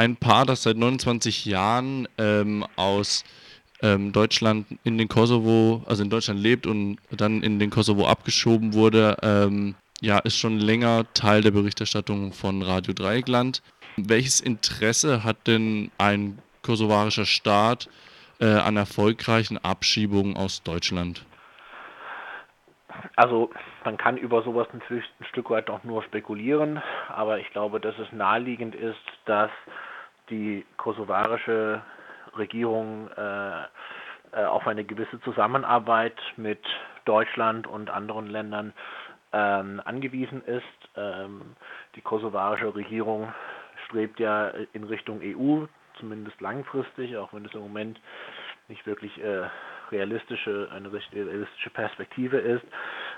ein Paar, das seit 29 Jahren ähm, aus ähm, Deutschland in den Kosovo, also in Deutschland lebt und dann in den Kosovo abgeschoben wurde, ähm, ja, ist schon länger Teil der Berichterstattung von Radio Dreieckland. Welches Interesse hat denn ein kosovarischer Staat äh, an erfolgreichen Abschiebungen aus Deutschland? Also man kann über sowas natürlich ein Stück weit auch nur spekulieren, aber ich glaube, dass es naheliegend ist, dass die kosovarische Regierung äh, äh, auf eine gewisse Zusammenarbeit mit Deutschland und anderen Ländern ähm, angewiesen ist. Ähm, die kosovarische Regierung strebt ja in Richtung EU, zumindest langfristig, auch wenn es im Moment nicht wirklich äh, realistische, eine realistische Perspektive ist.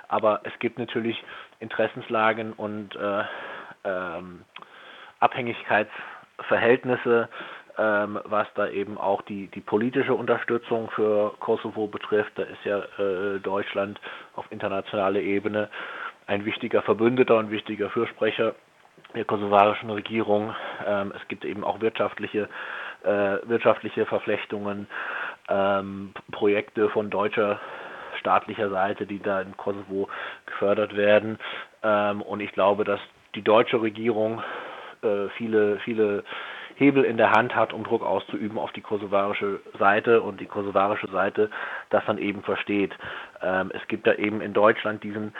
Aber es gibt natürlich Interessenslagen und äh, ähm, Abhängigkeitsverhältnisse, ähm, was da eben auch die, die politische Unterstützung für Kosovo betrifft. Da ist ja äh, Deutschland auf internationaler Ebene ein wichtiger Verbündeter und wichtiger Fürsprecher der kosovarischen Regierung. Ähm, es gibt eben auch wirtschaftliche, äh, wirtschaftliche Verflechtungen, ähm, Projekte von deutscher staatlicher Seite, die da in Kosovo gefördert werden. Ähm, und ich glaube, dass die deutsche Regierung äh, viele, viele Hebel in der Hand hat, um Druck auszuüben auf die kosovarische Seite und die kosovarische Seite das dann eben versteht. Ähm, es gibt da eben in Deutschland diesen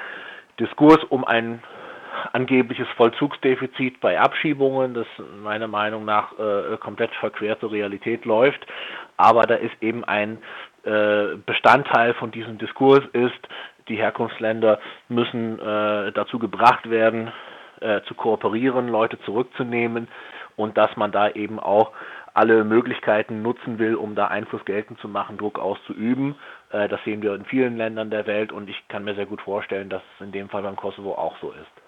Diskurs um ein angebliches Vollzugsdefizit bei Abschiebungen, das meiner Meinung nach äh, komplett verquer zur Realität läuft. Aber da ist eben ein äh, Bestandteil von diesem Diskurs ist, die Herkunftsländer müssen äh, dazu gebracht werden, äh, zu kooperieren, Leute zurückzunehmen und dass man da eben auch alle Möglichkeiten nutzen will, um da Einfluss geltend zu machen, Druck auszuüben. Äh, das sehen wir in vielen Ländern der Welt und ich kann mir sehr gut vorstellen, dass es in dem Fall beim Kosovo auch so ist.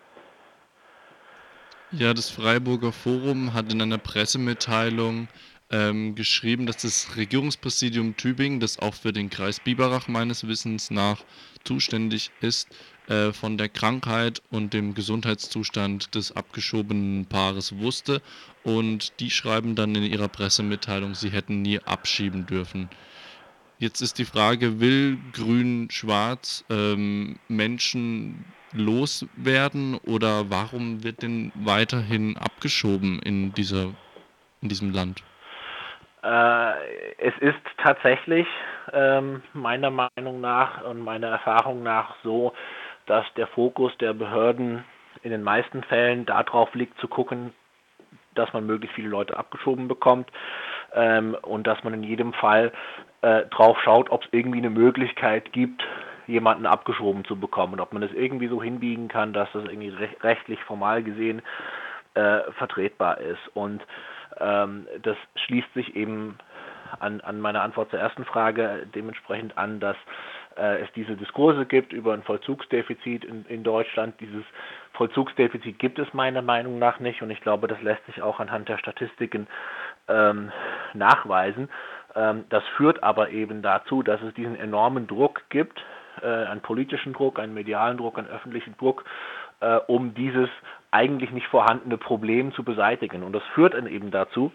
Ja, das Freiburger Forum hat in einer Pressemitteilung ähm, geschrieben, dass das Regierungspräsidium Tübingen, das auch für den Kreis Biberach meines Wissens nach zuständig ist, äh, von der Krankheit und dem Gesundheitszustand des abgeschobenen Paares wusste. Und die schreiben dann in ihrer Pressemitteilung, sie hätten nie abschieben dürfen. Jetzt ist die Frage, will Grün-Schwarz ähm, Menschen loswerden oder warum wird denn weiterhin abgeschoben in, dieser, in diesem Land? Äh, es ist tatsächlich ähm, meiner Meinung nach und meiner Erfahrung nach so, dass der Fokus der Behörden in den meisten Fällen darauf liegt, zu gucken, dass man möglichst viele Leute abgeschoben bekommt ähm, und dass man in jedem Fall äh, drauf schaut, ob es irgendwie eine Möglichkeit gibt, jemanden abgeschoben zu bekommen und ob man das irgendwie so hinbiegen kann, dass das irgendwie rechtlich formal gesehen äh, vertretbar ist. Und ähm, das schließt sich eben an, an meine Antwort zur ersten Frage dementsprechend an, dass äh, es diese Diskurse gibt über ein Vollzugsdefizit in, in Deutschland. Dieses Vollzugsdefizit gibt es meiner Meinung nach nicht und ich glaube, das lässt sich auch anhand der Statistiken ähm, nachweisen. Ähm, das führt aber eben dazu, dass es diesen enormen Druck gibt, äh, einen politischen Druck, einen medialen Druck, einen öffentlichen Druck, äh, um dieses eigentlich nicht vorhandene Problem zu beseitigen. Und das führt dann eben dazu,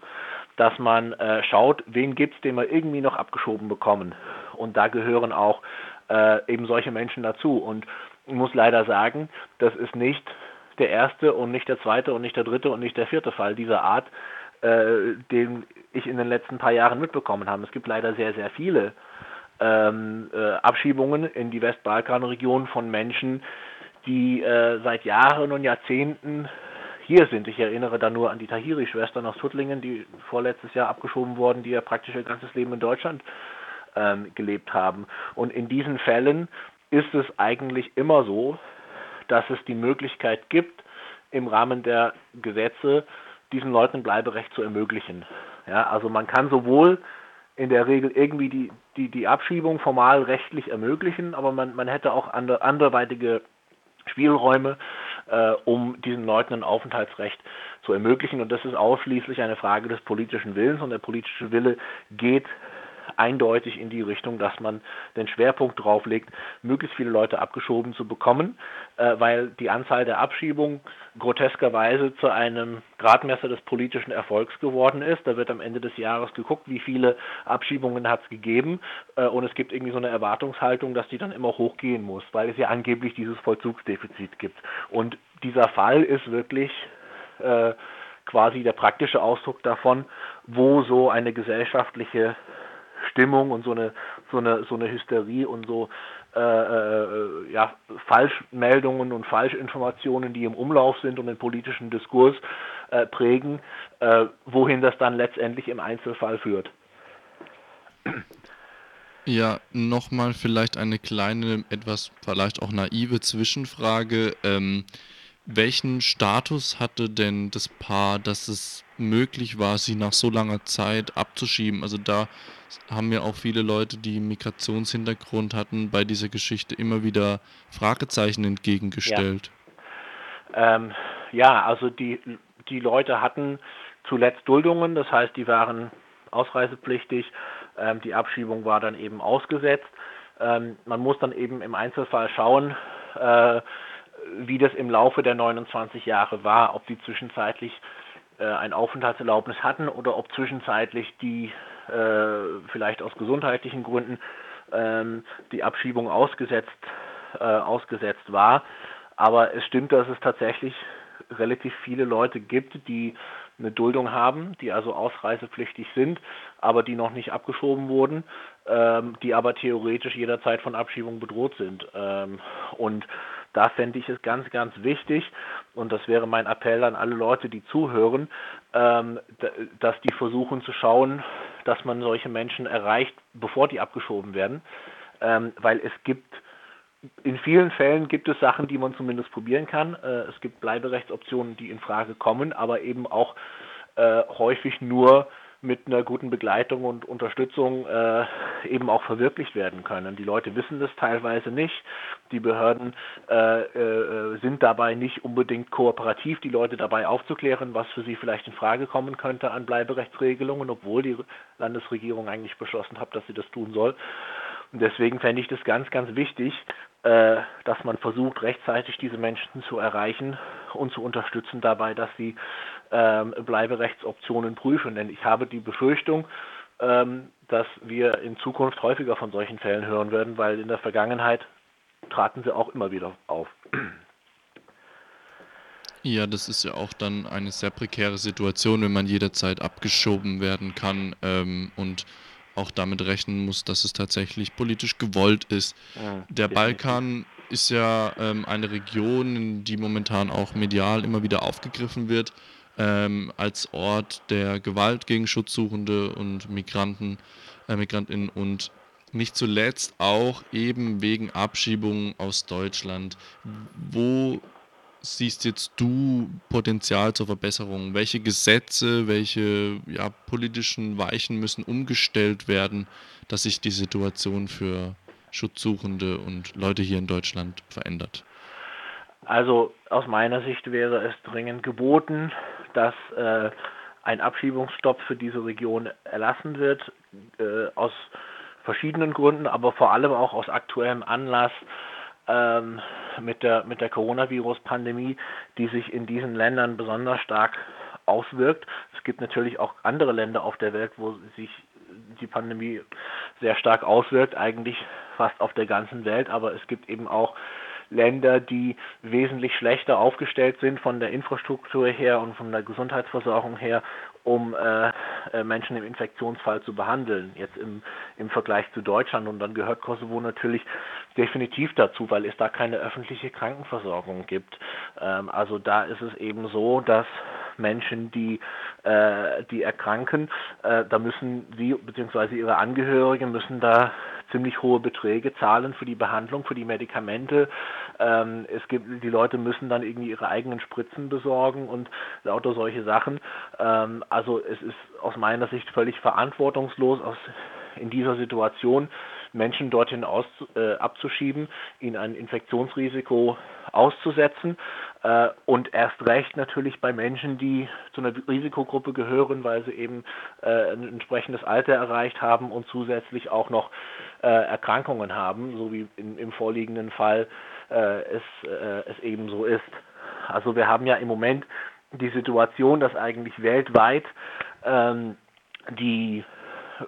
dass man äh, schaut, wen gibt es, den wir irgendwie noch abgeschoben bekommen. Und da gehören auch äh, eben solche Menschen dazu. Und ich muss leider sagen, das ist nicht der erste und nicht der zweite und nicht der dritte und nicht der vierte Fall dieser Art, äh, den ich in den letzten paar Jahren mitbekommen habe. Es gibt leider sehr, sehr viele ähm, äh, Abschiebungen in die Westbalkanregion von Menschen, die äh, seit Jahren und Jahrzehnten hier sind. Ich erinnere da nur an die Tahiri-Schwestern aus Tuttlingen, die vorletztes Jahr abgeschoben wurden, die ja praktisch ihr ganzes Leben in Deutschland ähm, gelebt haben. Und in diesen Fällen ist es eigentlich immer so, dass es die Möglichkeit gibt, im Rahmen der Gesetze diesen Leuten Bleiberecht zu ermöglichen. Ja, also man kann sowohl in der Regel irgendwie die, die, die Abschiebung formal rechtlich ermöglichen, aber man, man hätte auch andere, anderweitige Spielräume, äh, um diesen Leuten ein Aufenthaltsrecht zu ermöglichen. Und das ist ausschließlich eine Frage des politischen Willens und der politische Wille geht eindeutig in die Richtung, dass man den Schwerpunkt drauf legt, möglichst viele Leute abgeschoben zu bekommen, äh, weil die Anzahl der Abschiebungen groteskerweise zu einem Gradmesser des politischen Erfolgs geworden ist. Da wird am Ende des Jahres geguckt, wie viele Abschiebungen hat es gegeben äh, und es gibt irgendwie so eine Erwartungshaltung, dass die dann immer hochgehen muss, weil es ja angeblich dieses Vollzugsdefizit gibt. Und dieser Fall ist wirklich äh, quasi der praktische Ausdruck davon, wo so eine gesellschaftliche Stimmung und so eine so eine so eine Hysterie und so äh, äh, ja Falschmeldungen und Falschinformationen, die im Umlauf sind und den politischen Diskurs äh, prägen, äh, wohin das dann letztendlich im Einzelfall führt. Ja, nochmal vielleicht eine kleine, etwas vielleicht auch naive Zwischenfrage. Ähm, welchen Status hatte denn das Paar, dass es möglich war, sie nach so langer Zeit abzuschieben? Also da haben mir auch viele Leute, die Migrationshintergrund hatten, bei dieser Geschichte immer wieder Fragezeichen entgegengestellt. Ja, ähm, ja also die, die Leute hatten zuletzt Duldungen, das heißt, die waren ausreisepflichtig, ähm, die Abschiebung war dann eben ausgesetzt. Ähm, man muss dann eben im Einzelfall schauen, äh, wie das im Laufe der 29 Jahre war, ob die zwischenzeitlich äh, ein Aufenthaltserlaubnis hatten oder ob zwischenzeitlich die vielleicht aus gesundheitlichen Gründen ähm, die Abschiebung ausgesetzt, äh, ausgesetzt war. Aber es stimmt, dass es tatsächlich relativ viele Leute gibt, die eine Duldung haben, die also ausreisepflichtig sind, aber die noch nicht abgeschoben wurden, ähm, die aber theoretisch jederzeit von Abschiebung bedroht sind. Ähm, und da fände ich es ganz, ganz wichtig, und das wäre mein Appell an alle Leute, die zuhören, ähm, dass die versuchen zu schauen, dass man solche Menschen erreicht, bevor die abgeschoben werden, ähm, weil es gibt in vielen Fällen gibt es Sachen, die man zumindest probieren kann. Äh, es gibt Bleiberechtsoptionen, die in Frage kommen, aber eben auch äh, häufig nur mit einer guten Begleitung und Unterstützung äh, eben auch verwirklicht werden können. Die Leute wissen das teilweise nicht. Die Behörden äh, äh, sind dabei nicht unbedingt kooperativ, die Leute dabei aufzuklären, was für sie vielleicht in Frage kommen könnte an Bleiberechtsregelungen, obwohl die Landesregierung eigentlich beschlossen hat, dass sie das tun soll. Und deswegen fände ich das ganz, ganz wichtig, äh, dass man versucht, rechtzeitig diese Menschen zu erreichen und zu unterstützen dabei, dass sie ähm, Bleiberechtsoptionen prüfen. Denn ich habe die Befürchtung, ähm, dass wir in Zukunft häufiger von solchen Fällen hören werden, weil in der Vergangenheit traten sie auch immer wieder auf. Ja, das ist ja auch dann eine sehr prekäre Situation, wenn man jederzeit abgeschoben werden kann ähm, und auch damit rechnen muss, dass es tatsächlich politisch gewollt ist. Ja, Der Balkan ist ja ähm, eine Region, die momentan auch medial immer wieder aufgegriffen wird ähm, als Ort der Gewalt gegen Schutzsuchende und Migranten, äh, Migrantinnen und nicht zuletzt auch eben wegen Abschiebungen aus Deutschland. Wo siehst jetzt du Potenzial zur Verbesserung? Welche Gesetze, welche ja, politischen Weichen müssen umgestellt werden, dass sich die Situation für Schutzsuchende und Leute hier in Deutschland verändert? Also aus meiner Sicht wäre es dringend geboten, dass äh, ein Abschiebungsstopp für diese Region erlassen wird, äh, aus verschiedenen Gründen, aber vor allem auch aus aktuellem Anlass ähm, mit der, mit der Coronavirus-Pandemie, die sich in diesen Ländern besonders stark auswirkt. Es gibt natürlich auch andere Länder auf der Welt, wo sich die Pandemie sehr stark auswirkt, eigentlich fast auf der ganzen Welt, aber es gibt eben auch Länder, die wesentlich schlechter aufgestellt sind von der Infrastruktur her und von der Gesundheitsversorgung her, um äh, äh, Menschen im Infektionsfall zu behandeln, jetzt im, im Vergleich zu Deutschland. Und dann gehört Kosovo natürlich definitiv dazu, weil es da keine öffentliche Krankenversorgung gibt. Ähm, also da ist es eben so, dass Menschen, die, äh, die erkranken, äh, da müssen sie bzw. ihre Angehörigen müssen da ziemlich hohe Beträge zahlen für die Behandlung, für die Medikamente. Ähm, es gibt, die Leute müssen dann irgendwie ihre eigenen Spritzen besorgen und lauter solche Sachen. Ähm, also es ist aus meiner Sicht völlig verantwortungslos aus, in dieser Situation Menschen dorthin aus, äh, abzuschieben, ihnen ein Infektionsrisiko auszusetzen. Äh, und erst recht natürlich bei Menschen, die zu einer Risikogruppe gehören, weil sie eben äh, ein entsprechendes Alter erreicht haben und zusätzlich auch noch äh, Erkrankungen haben, so wie in, im vorliegenden Fall äh, es, äh, es eben so ist. Also wir haben ja im Moment die Situation, dass eigentlich weltweit ähm, die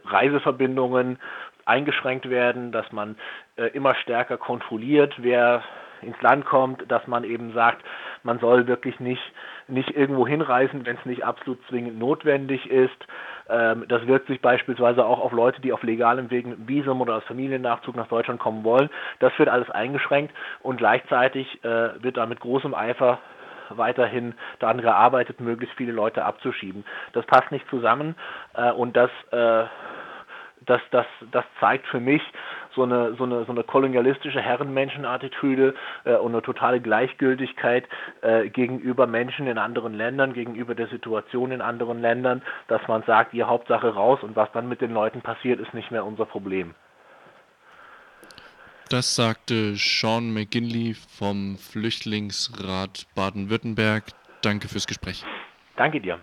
Reiseverbindungen eingeschränkt werden, dass man äh, immer stärker kontrolliert, wer ins Land kommt, dass man eben sagt, man soll wirklich nicht, nicht irgendwo hinreisen, wenn es nicht absolut zwingend notwendig ist. Ähm, das wirkt sich beispielsweise auch auf Leute, die auf legalem Weg mit Visum oder als Familiennachzug nach Deutschland kommen wollen. Das wird alles eingeschränkt und gleichzeitig äh, wird da mit großem Eifer weiterhin daran gearbeitet, möglichst viele Leute abzuschieben. Das passt nicht zusammen äh, und das äh, das, das, das zeigt für mich so eine, so eine, so eine kolonialistische Herrenmenschenattitüde äh, und eine totale Gleichgültigkeit äh, gegenüber Menschen in anderen Ländern, gegenüber der Situation in anderen Ländern, dass man sagt, ihr Hauptsache raus und was dann mit den Leuten passiert, ist nicht mehr unser Problem. Das sagte Sean McGinley vom Flüchtlingsrat Baden-Württemberg. Danke fürs Gespräch. Danke dir.